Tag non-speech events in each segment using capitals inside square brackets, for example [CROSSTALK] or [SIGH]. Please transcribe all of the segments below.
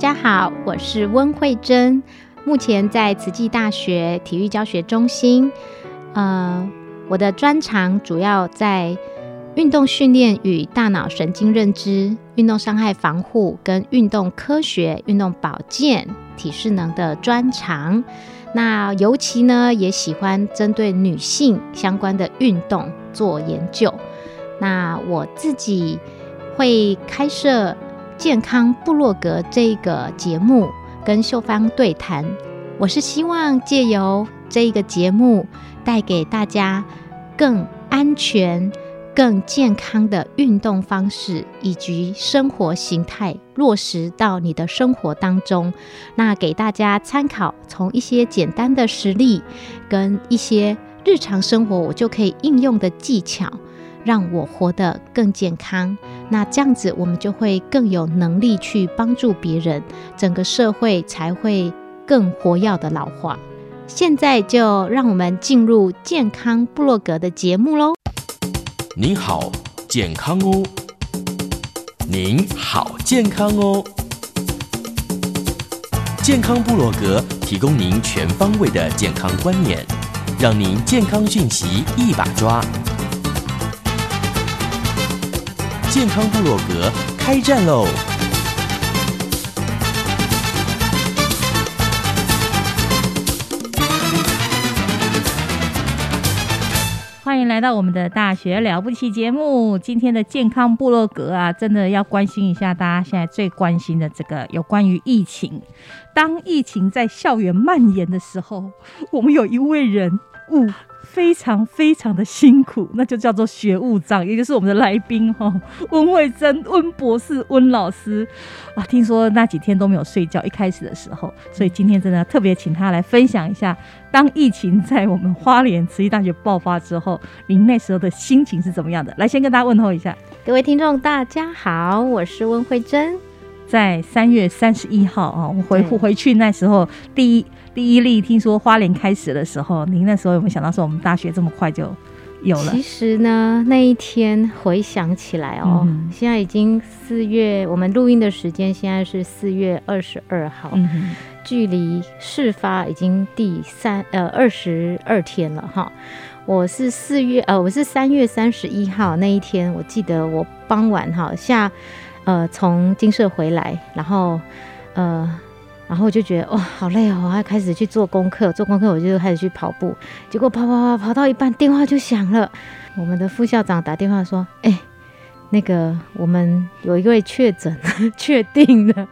大家好，我是温慧珍，目前在慈济大学体育教学中心。呃，我的专长主要在运动训练与大脑神经认知、运动伤害防护跟运动科学、运动保健、体适能的专长。那尤其呢，也喜欢针对女性相关的运动做研究。那我自己会开设。健康部落格这个节目跟秀芳对谈，我是希望借由这一个节目，带给大家更安全、更健康的运动方式以及生活形态落实到你的生活当中。那给大家参考，从一些简单的实例跟一些日常生活我就可以应用的技巧。让我活得更健康，那这样子我们就会更有能力去帮助别人，整个社会才会更活跃的老化。现在就让我们进入健康部落格的节目喽。您好，健康哦。您好，健康哦。健康部落格提供您全方位的健康观念，让您健康讯息一把抓。健康部落格开战喽！欢迎来到我们的大学了不起节目。今天的健康部落格啊，真的要关心一下大家现在最关心的这个有关于疫情。当疫情在校园蔓延的时候，我们有一位人物。非常非常的辛苦，[LAUGHS] 那就叫做学务长，也就是我们的来宾哈，温慧珍温博士温老师啊，听说那几天都没有睡觉，一开始的时候，所以今天真的特别请他来分享一下，当疫情在我们花莲慈济大学爆发之后，您那时候的心情是怎么样的？来，先跟大家问候一下，各位听众大家好，我是温慧珍，在三月三十一号啊，我回回去那时候第一。第一例听说花莲开始的时候，您那时候有没有想到说我们大学这么快就有了？其实呢，那一天回想起来哦，现在已经四月，我们录音的时间现在是四月二十二号，距离事发已经第三呃二十二天了哈。我是四月呃，我是三月三十一号那一天，我记得我傍晚哈下呃从金社回来，然后呃。然后我就觉得哇，好累哦！我要开始去做功课，做功课我就开始去跑步，结果跑跑跑跑到一半，电话就响了。我们的副校长打电话说：“哎，那个我们有一位确诊，[LAUGHS] 确定了。”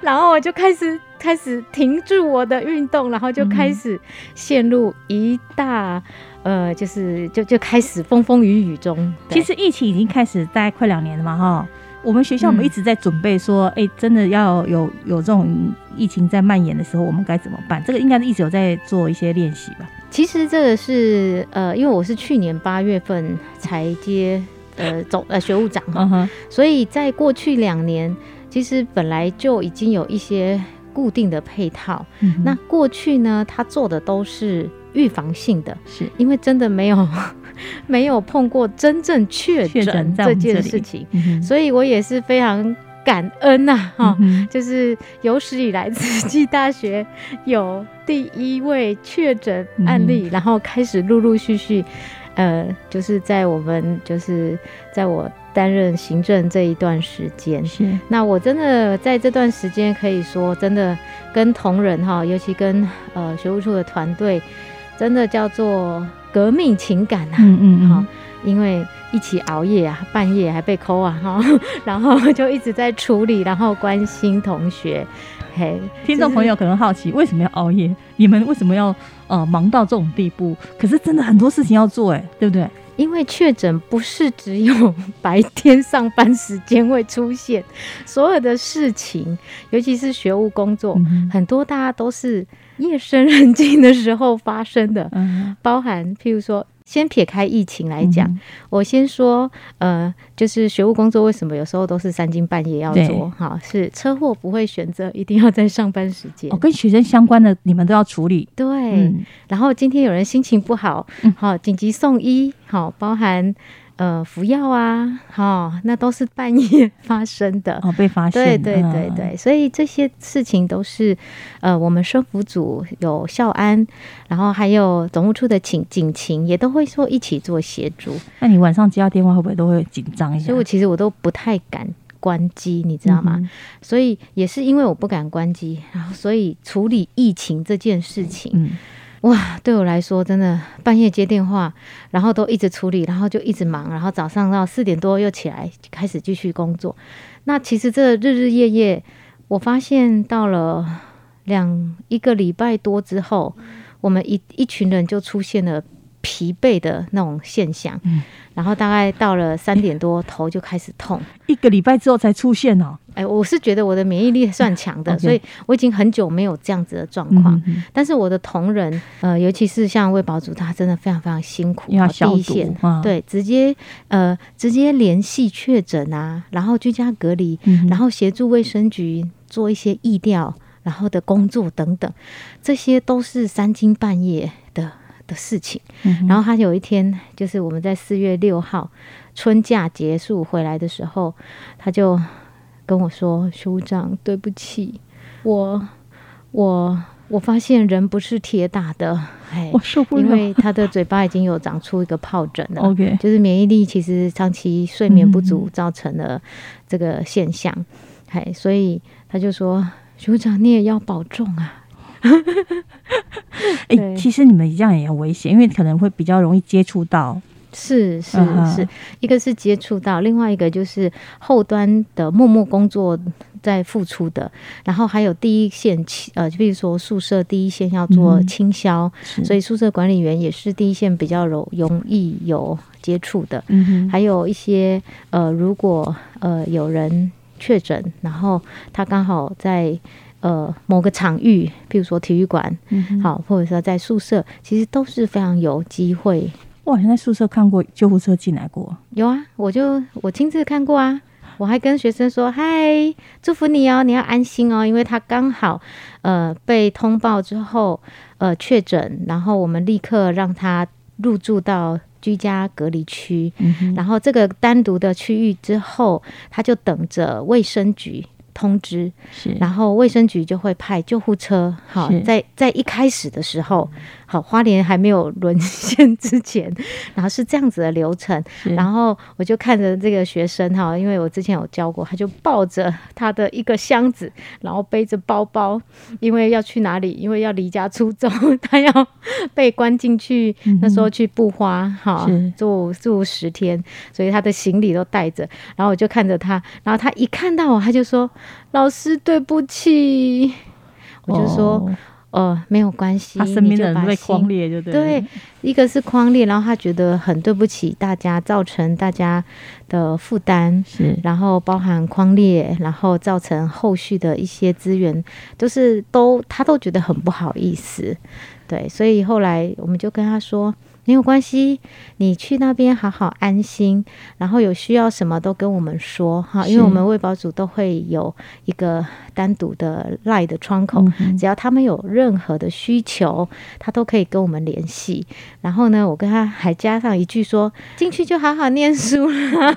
然后我就开始开始停住我的运动，然后就开始陷入一大呃，就是就就开始风风雨雨中。其实疫情已经开始大概快两年了嘛，哈。我们学校我们一直在准备说，哎，真的要有有这种疫情在蔓延的时候，我们该怎么办？这个应该是一直有在做一些练习吧。其实这个是呃，因为我是去年八月份才接呃总呃学务长哈，所以在过去两年，其实本来就已经有一些固定的配套。那过去呢，他做的都是预防性的，是。因为真的没有。[LAUGHS] 没有碰过真正确诊这件事情，所以我也是非常感恩呐，哈，就是有史以来慈济大学有第一位确诊案例，然后开始陆陆续续，呃，就是在我们就是在我担任行政这一段时间，是。那我真的在这段时间可以说，真的跟同仁哈，尤其跟呃学务处的团队，真的叫做革命情感啊，嗯嗯好嗯，因为一起熬夜啊，半夜还被抠啊哈，[LAUGHS] 然后就一直在处理，然后关心同学，嘿，听众朋友可能好奇，为什么要熬夜？你们为什么要呃忙到这种地步？可是真的很多事情要做，哎，对不对？因为确诊不是只有白天上班时间会出现，所有的事情，尤其是学务工作，嗯很多大家都是夜深人静的时候发生的，嗯，包含譬如说。先撇开疫情来讲，嗯我先说，呃，就是学务工作为什么有时候都是三更半夜要做？哈，是车祸不会选择一定要在上班时间。哦，跟学生相关的你们都要处理，对，嗯然后今天有人心情不好嗯，好、紧急送医，好、包含呃服药啊，好、那都是半夜发生的。哦，被发对现，对对嗯，对，所以这些事情都是，呃，我们生服组有校安，然后还有总务处的警警情也都会说一起做协助，那你晚上接到电话会不会都会紧张一下？所以我其实我都不太敢关机，你知道吗？嗯所以也是因为我不敢关机，然后所以处理疫情这件事情，嗯，哇，对我来说真的半夜接电话，然后都一直处理，然后就一直忙，然后早上到四点多又起来开始继续工作。那其实这日日夜夜，我发现到了两一个礼拜多之后，我们一一群人就出现了疲惫的那种现象，嗯。然后大概到了三点多头就开始痛。一个礼拜之后才出现哦，哎，我是觉得我的免疫力算强的所以我已经很久没有这样子的状况。但是我的同仁，呃，尤其是像魏宝主，他真的非常非常辛苦，要消第一线。毒，啊对，直接呃直接联系确诊啊，然后居家隔离，嗯然后协助卫生局做一些疫调，然后的工作等等，这些都是三更半夜的的事情。嗯然后他有一天，就是我们在四月六号春假结束回来的时候，他就跟我说：“署长，对不起，我我我发现人不是铁打的，哎我，受不因。为他的嘴巴已经有长出一个疱疹了。[LAUGHS] OK，就是免疫力其实长期睡眠不足嗯造成了这个现象，哎，所以他就说：“署长，你也要保重啊。” [LAUGHS] 哎、对。其实你们这样也很危险，因为可能会比较容易接触到。是是是，一个是接触到，另外一个就是后端的默默工作在付出的，然后还有第一线呃，就比如说宿舍第一线要做嗯清消，是。所以宿舍管理员也是第一线比较容容易有接触的。嗯哼，还有一些呃，如果呃有人确诊，然后他刚好在呃某个场域，比如说体育馆，嗯，好，或者说在宿舍，其实都是非常有机会。我好像在宿舍看过救护车进来过。有啊，我就我亲自看过啊。我还跟学生说：“嗨，祝福你哦，你要安心哦，因为他刚好呃被通报之后呃确诊，然后我们立刻让他入住到居家隔离区，嗯哼，然后这个单独的区域之后，他就等着卫生局通知，是，然后卫生局就会派救护车。好，在在一开始的时候，好花莲还没有沦陷之前，[LAUGHS] 然后是这样子的流程。然后我就看着这个学生哈，因为我之前有教过，他就抱着他的一个箱子，然后背着包包，因为要去哪里？因为要离家出走，[LAUGHS] 他要被关进去。嗯那时候去布花哈，住住十天，所以他的行李都带着。然后我就看着他，然后他一看到我，他就说：“老师，对不起。”我就说：“哦呃，没有关系，他身边的人被框裂，就对了。对，一个是框裂，然后他觉得很对不起大家，造成大家的负担，是，然后包含框裂，然后造成后续的一些资源，就是都他都觉得很不好意思，对，所以后来我们就跟他说。没有关系，你去那边好好安心，然后有需要什么都跟我们说哈，因为我们卫保组都会有一个单独的赖的窗口，嗯只要他们有任何的需求，他都可以跟我们联系。然后呢，我跟他还加上一句说：进去就好好念书了。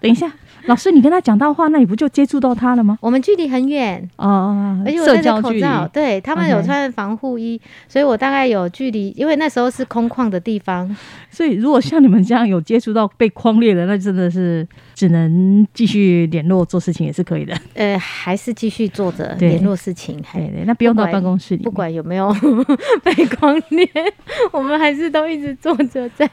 等一下，老师，你跟他讲到话，那你不就接触到他了吗？我们距离很远，哦，而且我戴着口罩，对他们有穿防护衣，所以我大概有距离，因为那时候是空旷的地方，所以如果像你们这样有接触到被框裂的，那真的是只能继续联络做事情也是可以的。呃，还是继续做着对联络事情，还对对，那不用到办公室里面，不管有没有 [LAUGHS] 被光年，我们还是都一直做着在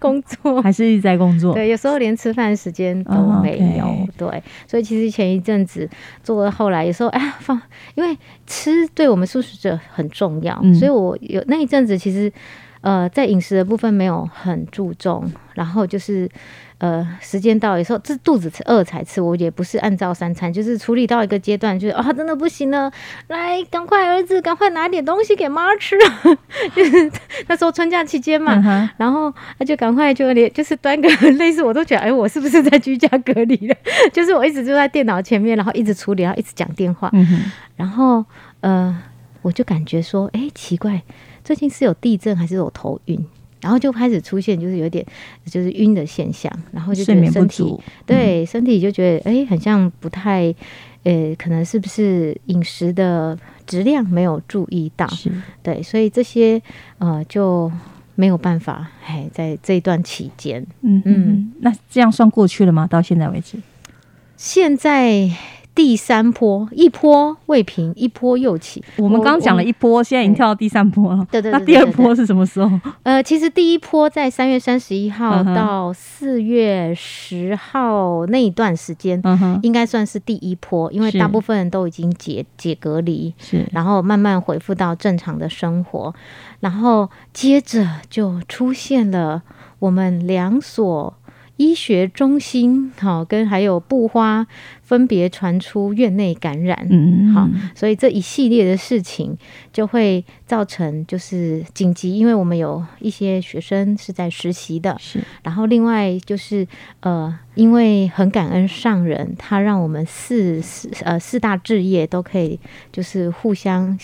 工作。还是一直在工作。对，有时候连吃饭时间都哦没有。对，所以其实前一阵子做到后来，有时候哎呀放，因为吃对我们素食者很重要，嗯所以我有那一阵子其实呃在饮食的部分没有很注重，然后就是。呃，时间到，有时候这肚子饿才吃，我也不是按照三餐，就是处理到一个阶段，就是啊，真的不行了，来，赶快儿子，赶快拿点东西给妈吃，就 [LAUGHS] 是那时候春假期间嘛，嗯，然后他就赶快就连就是端个 [LAUGHS] 类似，我都觉得哎，我是不是在居家隔离了？[LAUGHS] 就是我一直就在电脑前面，然后一直处理，然后一直讲电话，嗯，然后呃，我就感觉说，哎，奇怪，最近是有地震还是有头晕？然后就开始出现就是有点就是晕的现象，然后就觉睡眠不得身体，对身体就觉得哎，很像不太呃，可能是不是饮食的质量没有注意到？对，所以这些呃就没有办法，哎，在这一段期间，嗯嗯，那这样算过去了吗？到现在为止，现在第三波一波未平，一波又起。我们刚刚讲了一波，现在已经跳到第三波了。对对对那第二波是什么时候？呃，其实第一波在三月三十一号到四月十号那一段时间，嗯，应该算是第一波，因为大部分人都已经解解隔离，是然后慢慢恢复到正常的生活，然后接着就出现了我们两所医学中心，好、跟还有布花分别传出院内感染，嗯，好所以这一系列的事情就会造成就是紧急，因为我们有一些学生是在实习的，是。然后另外就是呃，因为很感恩上人，他让我们四四呃四大置业都可以就是互相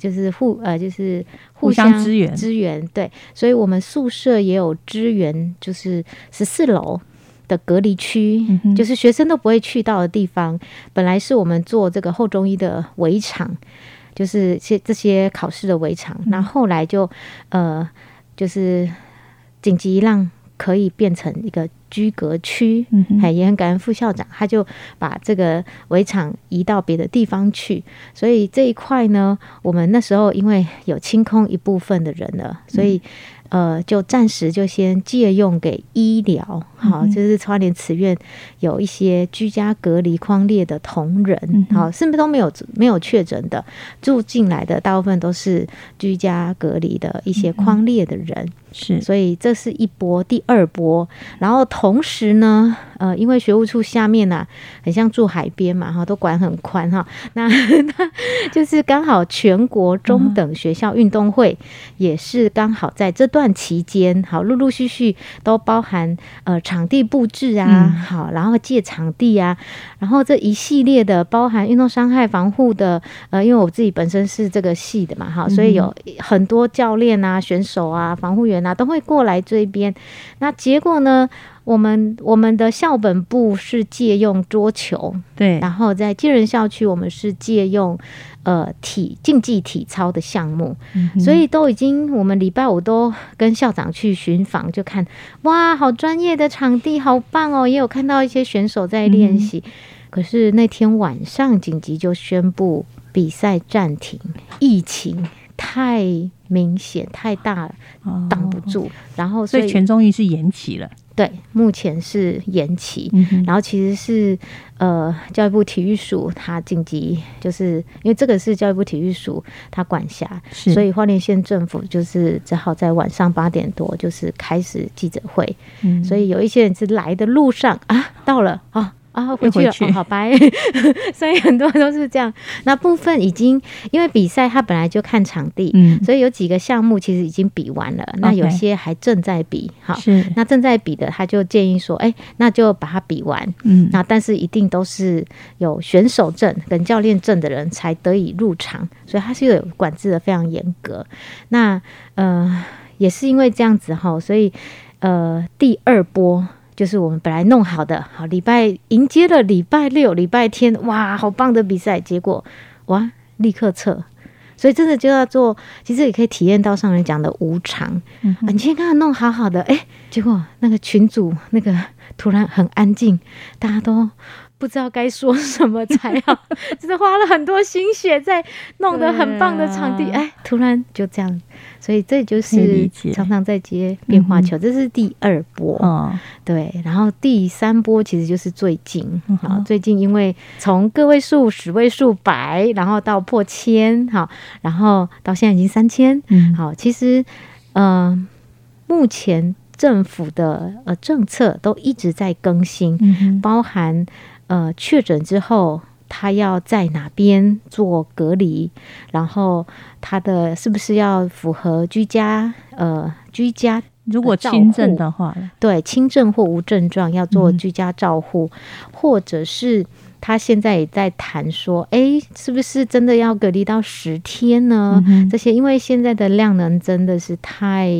就是互呃就是互相支援支援对，所以我们宿舍也有支援，就是十四楼。的隔离区，嗯就是学生都不会去到的地方。本来是我们做这个后中医的围场，就是这这些考试的围场，嗯那、后来就呃，就是紧急让可以变成一个居隔区。还也很感恩副校长，他就把这个围场移到别的地方去，所以这一块呢，我们那时候因为有清空一部分的人了，所以。呃，就暂时就先借用给医疗，好，就是花莲慈院有一些居家隔离框列的同仁，好，是不是都没有没有确诊的住进来的，大部分都是居家隔离的一些框列的人，是。所以这是一波，第二波，然后同时呢，呃，因为学务处下面啊、很像住海边嘛，哈，都管很宽哈，[LAUGHS] 那那就是刚好全国中等学校运动会也是刚好在这段期间，好，陆陆续续都包含呃场地布置啊，嗯。好，然后借场地啊，然后这一系列的包含运动伤害防护的，呃，因为我自己本身是这个系的嘛，哈，所以有很多教练啊、选手啊、防护员啊都会过来这边。那结果呢，我们我们的校本部是借用桌球，对，然后在接人校区我们是借用呃体竞技体操的项目，嗯所以都已经我们礼拜五都跟校长去巡访，就看哇，好专业的场地，好棒哦！也有看到一些选手在练习。可是那天晚上紧急就宣布比赛暂停，疫情太明显太大了，挡不住。然后哦所以全中运是延期了。对，目前是延期。嗯然后其实是呃，教育部体育署它紧急，就是因为这个是教育部体育署它管辖，所以花莲县政府就是只好在晚上八点多就是开始记者会。嗯所以有一些人是来的路上啊，到了啊。啊，回去了，又回去哦、好拜。[LAUGHS] 所以很多都是这样。那部分已经因为比赛，他本来就看场地，嗯所以有几个项目其实已经比完了。那有些还正在比，好，是那正在比的，他就建议说，哎、那就把它比完。嗯那但是一定都是有选手证跟教练证的人才得以入场，所以他是有管制的非常严格。那呃，也是因为这样子哈，所以呃，第二波。就是我们本来弄好的，好礼拜迎接了礼拜六、礼拜天，哇，好棒的比赛，结果哇，立刻撤。所以真的就要做，其实也可以体验到上人讲的无常。嗯，你今天刚刚弄好好的，哎，结果那个群主那个突然很安静，大家都。不知道该说什么才好，就是花了很多心血在弄得很棒的场地，哎，突然就这样，所以这就是常常在接变化球，这是第二波，嗯，对，然后第三波其实就是最近，好，最近因为从个位数、十位数、百，然后到破千，好，然后到现在已经三千，嗯，好，其实，呃，目前政府的呃政策都一直在更新，包含。呃，确诊之后，他要在哪边做隔离？然后他的是不是要符合居家？呃，居家如果轻症的话，对，轻症或无症状要做居家照护，或者是他现在也在谈说，哎，是不是真的要隔离到十天呢？这些因为现在的量能真的是太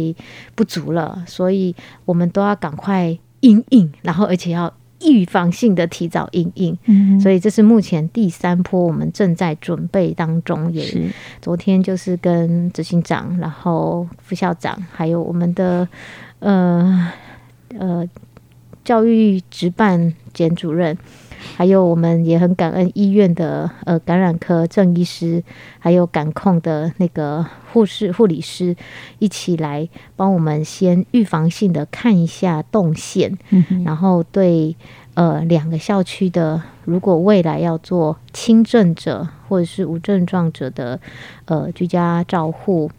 不足了，所以我们都要赶快应应，然后而且要。预防性的提早应应，所以这是目前第三波我们正在准备当中。也是昨天就是跟执行长，然后副校长，还有我们的呃呃教育值办简主任。还有，我们也很感恩医院的呃感染科郑医师，还有感控的那个护士、护理师一起来帮我们先预防性的看一下动线，然后对呃两个校区的，如果未来要做轻症者或者是无症状者的呃居家照护。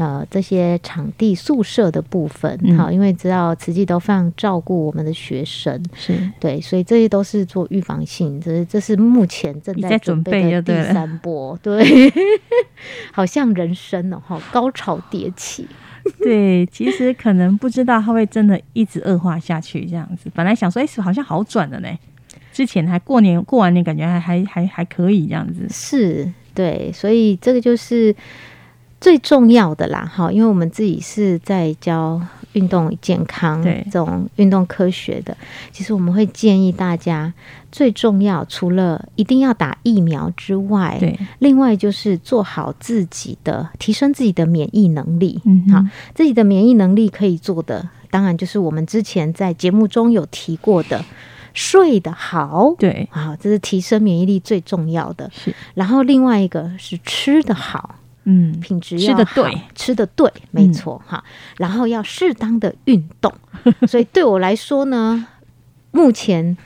呃，这些场地宿舍的部分，好，因为知道慈济都非常照顾我们的学生，是。对，所以这些都是做预防性，这这是目前正在准备的第三波，对，[LAUGHS] 好像人生哦，哈，高潮迭起，[LAUGHS] 对，其实可能不知道它会真的一直恶化下去这样子，本来想说，哎，好像好转了呢，之前还过年过完年，感觉还还还还可以这样子，是对，所以这个就是。最重要的啦，哈，因为我们自己是在教运动健康这种运动科学的，其实我们会建议大家，最重要除了一定要打疫苗之外，对，另外就是做好自己的，提升自己的免疫能力。嗯，好，自己的免疫能力可以做的，当然就是我们之前在节目中有提过的，睡得好，对，好，这是提升免疫力最重要的。是，然后另外一个是吃得好。嗯，品质吃的对，吃的对，没错哈。然后要适当的运动，[LAUGHS] 所以对我来说呢，目前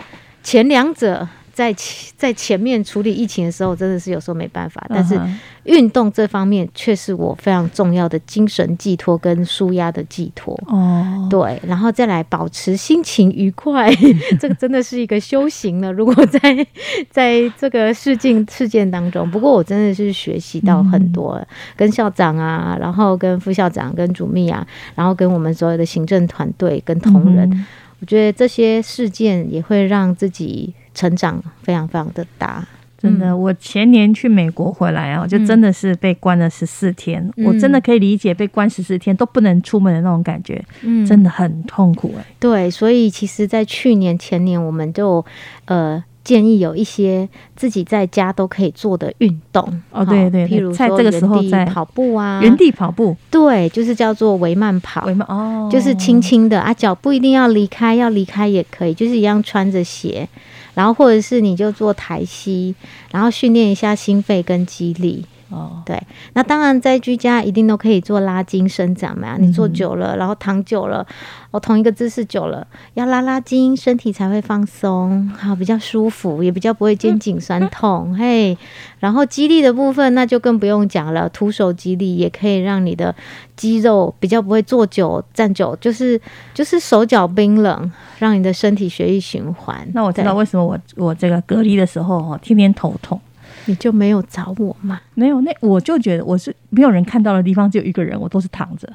前两者。在在前面处理疫情的时候，真的是有时候没办法。但是运动这方面却是我非常重要的精神寄托跟舒压的寄托。哦，对，然后再来保持心情愉快，[LAUGHS] 这个真的是一个修行了。如果在 [LAUGHS] 在这个事件事件当中，不过我真的是学习到很多，跟校长啊，然后跟副校长、跟主秘啊，然后跟我们所有的行政团队跟同仁，我觉得这些事件也会让自己。成长非常非常的大，真的。我前年去美国回来啊，就真的是被关了十四天。我真的可以理解被关十四天都不能出门的那种感觉，嗯，真的很痛苦哎。对，所以其实，在去年前年，我们就呃建议有一些自己在家都可以做的运动哦，对对，譬如在这个时候在跑步啊，原地跑步，对，就是叫做维慢跑，维慢哦，就是轻轻的啊，脚不一定要离开，要离开也可以，就是一样穿着鞋。然后或者是你就做台膝，然后训练一下心肺跟肌力。哦，对，那当然在居家一定都可以做拉筋伸展嘛。你坐久了，然后躺久了，哦，同一个姿势久了，要拉拉筋，身体才会放松，好比较舒服，也比较不会肩颈酸痛。嘿，然后肌力的部分那就更不用讲了，徒手肌力也可以让你的肌肉比较不会坐久站久，就是就是手脚冰冷，让你的身体血液循环。那我知道为什么我我这个隔离的时候哦，天天头痛。你就没有找我吗？没有，那我就觉得我是没有人看到的地方，只有一个人，我都是躺着。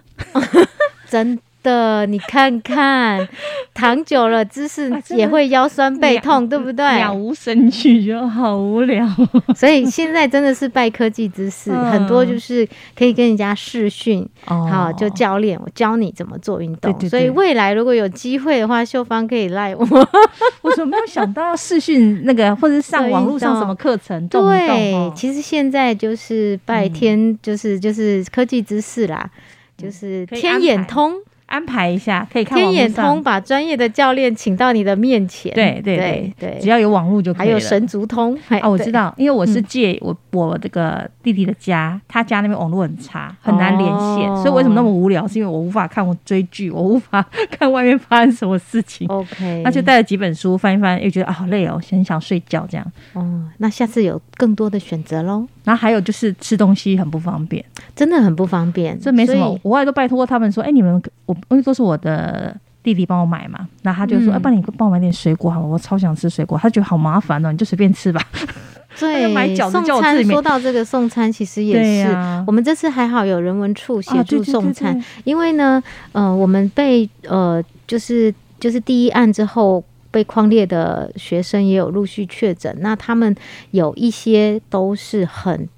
[LAUGHS] 真的，你看看，躺久了姿势 [LAUGHS] 也会腰酸背痛，对不对？了无生趣，就好无聊。[LAUGHS] 所以现在真的是拜科技姿势，很多就是可以跟人家视讯，好，就教练我教你怎么做运动。所以未来如果有机会的话，秀芳可以赖我。[LAUGHS] 我怎么没有想到要视讯那个，或者上网络上什么课程？对，其实现在就是拜天，就是就是科技姿势啦，就是天眼通。安排一下，可以看天眼通，把专业的教练请到你的面前。对对对对，只要有网络就可以还有神足通哦，我知道，因为我是借我我这个弟弟的家，他家那边网络很差，很难连线，所以为什么那么无聊？是因为我无法看我追剧，我无法看外面发生什么事情。OK，那就带了几本书翻一翻，又觉得啊好累哦，很想睡觉这样。哦，那下次有更多的选择喽。然后还有就是吃东西很不方便，真的很不方便。这没什么，我外都拜托他们说，哎，你们我因为都是我的弟弟帮我买嘛，那他就说，哎，帮你帮我买点水果好，我超想吃水果，他觉得好麻烦哦，你就随便吃吧。[LAUGHS] 对，送餐说到这个送餐，其实也是我们这次还好有人文处协助送餐，因为呢，呃，我们被呃就是就是第一案之后。被框列的学生也有陆续确诊，那他们有一些都是很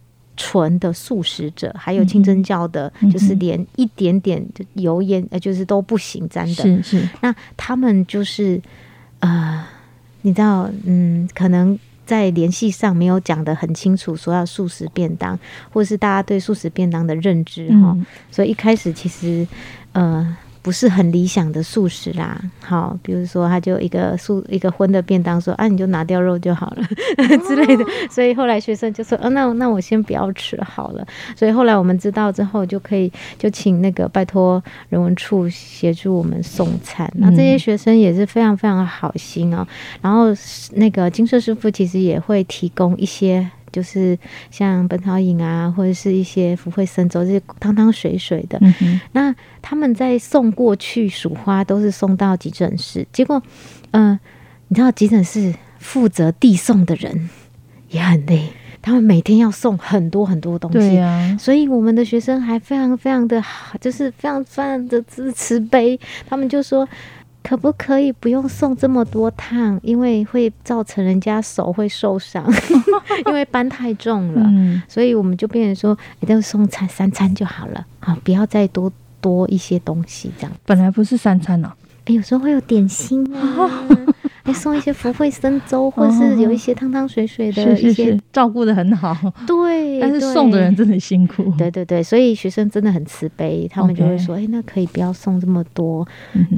纯的素食者，还有清真教的，就是连一点点油烟呃，就是都不行沾的。是是，那他们就是呃，你知道，嗯，可能在联系上没有讲的很清楚，说要素食便当，或是大家对素食便当的认知哈，所以一开始其实呃。不是很理想的素食啦，好，比如说他就一个素一个荤的便当，说啊你就拿掉肉就好了 [LAUGHS] 之类的，所以后来学生就说，啊那那我先不要吃好了，所以后来我们知道之后就可以就请那个拜托人文处协助我们送餐，那这些学生也是非常非常好心哦，然后那个金色师傅其实也会提供一些。就是像本草饮啊，或者是一些福慧生粥这些汤汤水水的。那他们在送过去数花，都是送到急诊室。结果，嗯，你知道急诊室负责递送的人也很累，他们每天要送很多很多东西。啊，所以我们的学生还非常非常的好，就是非常非常的慈慈悲。他们就说。可不可以不用送这么多趟？因为会造成人家手会受伤，[LAUGHS] 因为搬太重了。嗯，所以我们就变成说，一定要送餐三餐就好了，好，不要再多多一些东西这样。本来不是三餐呢，有时候会有点心啊。[LAUGHS] 还送一些福慧生粥，或是有一些汤汤水水的一些照顾的很好。对，但是送的人真的很辛苦。对对对，所以学生真的很慈悲，他们就会说：“哎，那可以不要送这么多。”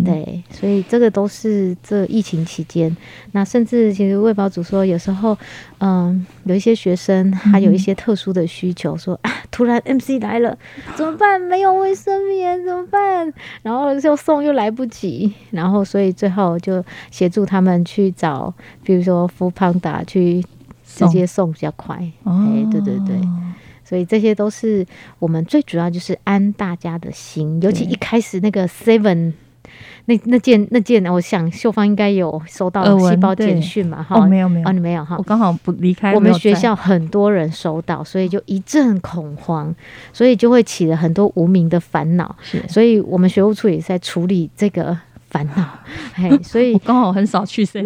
对，所以这个都是这疫情期间。那甚至其实魏保主说，有时候嗯，有一些学生他有一些特殊的需求，说啊，突然 MC 来了，[LAUGHS] 怎么办？没有卫生棉怎么办？然后就送又来不及，然后所以最后就协助他们。去找，比如说福胖达去直接送比较快。哎，对对对，所以这些都是我们最主要就是安大家的心，尤其一开始那个 Seven 那那件那件，我想秀芳应该有收到细胞简讯嘛？哈，没有没有，啊，你没有哈，我刚好不离开，我们学校很多人收到，所以就一阵恐慌，所以就会起了很多无名的烦恼。是，所以我们学务处也在处理这个。烦恼，[LAUGHS] 嘿，所以我刚好很少去 C，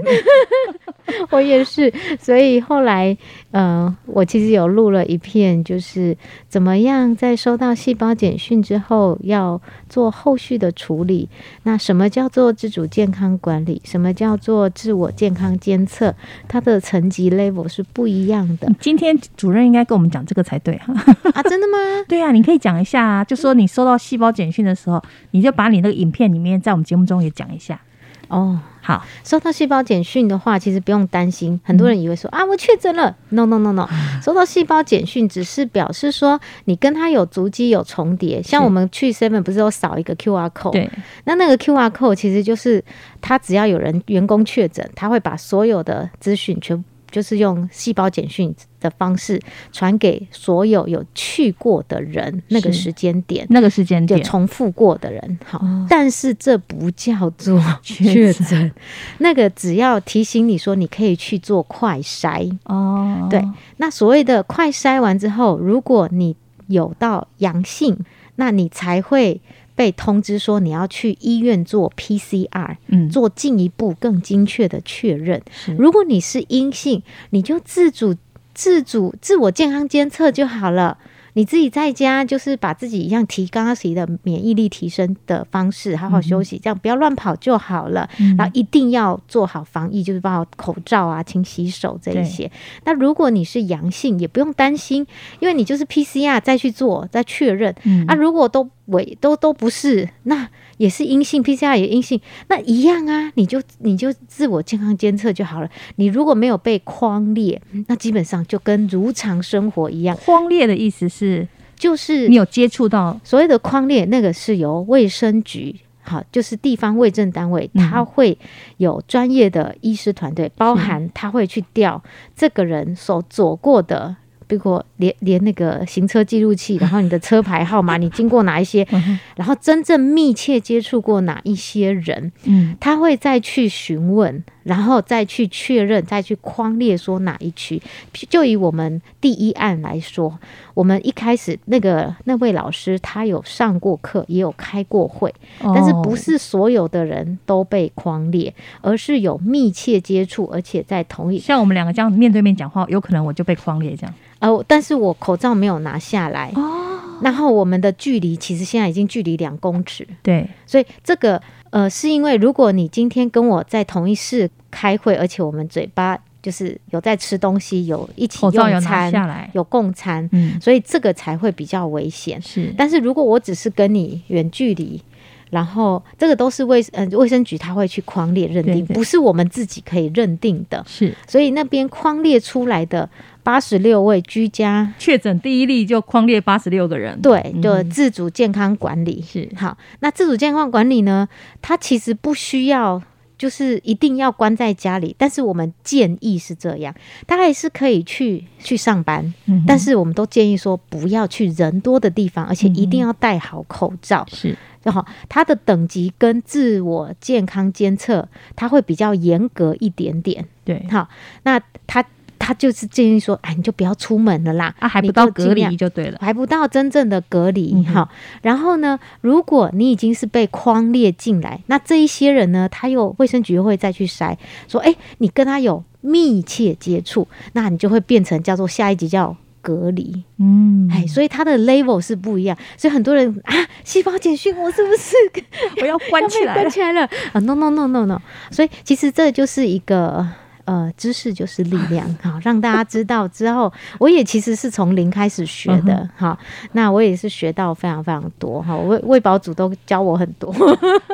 [LAUGHS] [LAUGHS] 我也是，所以后来，呃，我其实有录了一片，就是怎么样在收到细胞简讯之后要做后续的处理。那什么叫做自主健康管理？什么叫做自我健康监测？它的层级 level 是不一样的。今天主任应该跟我们讲这个才对哈。啊，真的吗？[LAUGHS] 对啊，你可以讲一下啊，就说你收到细胞简讯的时候，你就把你那个影片里面在我们节目中也。讲一下哦，好，收到细胞简讯的话，其实不用担心。很多人以为说啊，我确诊了，no no no no，收到细胞简讯只是表示说你跟他有足迹有重叠。像我们去 seven 不是有扫一个 Q R code，对，那那个 Q R code 其实就是他只要有人员工确诊，他会把所有的资讯全。就是用细胞简讯的方式传给所有有去过的人，那个时间点，那个时间点重复过的人。好，但是这不叫做 [LAUGHS] 确诊，那个只要提醒你说你可以去做快筛哦。对，那所谓的快筛完之后，如果你有到阳性，那你才会被通知说你要去医院做 PCR，嗯，做进一步更精确的确认。是如果你是阴性，你就自主、自主、自我健康监测就好了。你自己在家就是把自己一样提刚刚提的免疫力提升的方式，好好休息，这样不要乱跑就好了。嗯然后一定要做好防疫，就是包括口罩啊、勤洗手这一些。那如果你是阳性，也不用担心，因为你就是 PCR 再去做再确认。嗯啊，如果都伪都都不是，那也是阴性，PCR 也阴性，那一样啊，你就你就自我健康监测就好了。你如果没有被框列，那基本上就跟如常生活一样，框列的意思是就是你有接触到所谓的框列，那个是由卫生局。好，就是地方卫政单位，嗯他会有专业的医师团队，包含他会去调这个人所走过的，包括连连那个行车记录器，[LAUGHS] 然后你的车牌号码，你经过哪一些，然后真正密切接触过哪一些人，嗯。他会再去询问，然后再去确认，再去框列说哪一区。就以我们第一案来说，我们一开始那个那位老师他有上过课，也有开过会，但是不哦是所有的人都被框列，而是有密切接触，而且在同一像我们两个这样面对面讲话，有可能我就被框列这样。呃，但是我口罩没有拿下来，哦，然后我们的距离其实现在已经距离两公尺，对，所以这个呃，是因为如果你今天跟我在同一室开会，而且我们嘴巴就是有在吃东西，有一起用餐，有共餐，嗯，所以这个才会比较危险。是，但是如果我只是跟你远距离，然后这个都是卫呃卫生局他会去框列认定，对对不是我们自己可以认定的。是所以那边框列出来的八十六位居家，确诊第一例就框列八十六个人，对，就嗯自主健康管理。是好，那自主健康管理呢，它其实不需要。就是一定要关在家里，但是我们建议是这样，他还是可以去去上班，嗯但是我们都建议说不要去人多的地方，而且一定嗯要戴好口罩。是然后它的等级跟自我健康监测，它会比较严格一点点。对好，那他他就是建议说，哎，你就不要出门了啦，啊，还不到隔离就对了，还不到真正的隔离嗯哼哈、然后呢，如果你已经是被框列进来，那这一些人呢，他又卫生局会再去筛，说，哎，你跟他有密切接触，那你就会变成叫做下一级叫隔离。嗯，哎，所以它的 level 是不一样，所以很多人啊，细胞简讯我是不是 [LAUGHS] 我要关起来了 [LAUGHS] 关起来了啊？No No No No No，所以其实这就是一个。呃，知识就是力量，好让大家知道之后，我也其实是从零开始学嗯的，好，那我也是学到非常非常多，哈，卫卫保组都教我很多，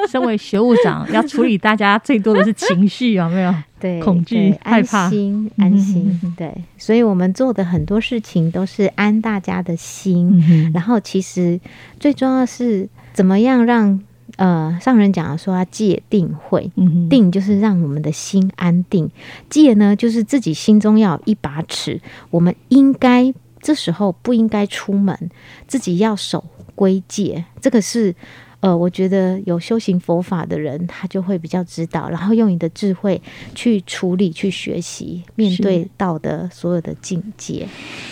身为学务长，要处理大家最多的是情绪，有没有？[LAUGHS] 对，恐惧对害怕安心安心对，所以我们做的很多事情都是安大家的心，然后其实最重要的是怎么样让呃上人讲说要戒定慧，嗯，定就是让我们的心安定，戒呢就是自己心中要有一把尺，我们应该这时候不应该出门，自己要守规戒，这个是。呃，我觉得有修行佛法的人，他就会比较知道，然后用你的智慧去处理、去学习，面对到的所有的境界。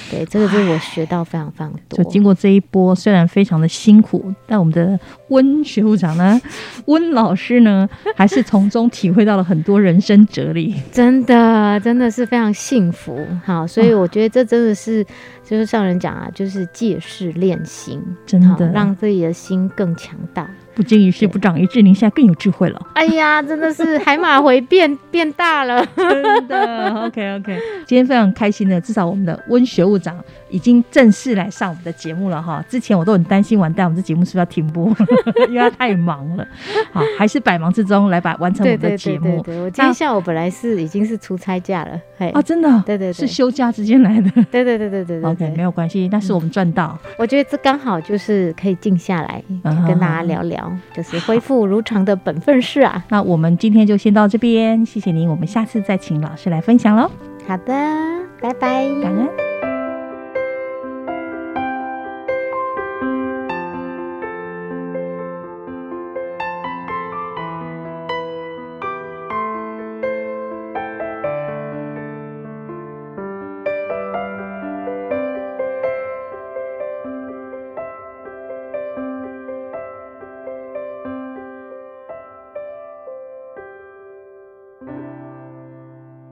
对，这个是我学到非常非常多。就经过这一波，虽然非常的辛苦，但我们的温学务长呢，温老师呢，还是从中体会到了很多人生哲理。真的，真的是非常幸福。好，所以我觉得这真的是，就是上人讲啊，就是借势练心，真的让自己的心更强大。不经一事不长一智，您现在更有智慧了。哎呀，真的是海马回变 [LAUGHS] 变大了。真的，OK OK，今天非常开心的，至少我们的温学务长已经正式来上我们的节目了哈。之前我都很担心，完蛋，我们这节目是不是要停播？[LAUGHS] 因为他太忙了。好，还是百忙之中来把完成我们的节目对对对，我今天下午本来是已经是出差假了，嘿，啊，真的，对对对是休假之间来的。对对对对对对 OK，没，有关系，但是我们赚到。我觉得这刚好就是可以静下来嗯跟大家聊聊，就是恢复如常的本分事啊。[LAUGHS] 那我们今天就先到这边，谢谢您，我们下次再请老师来分享喽，好的，拜拜。感恩。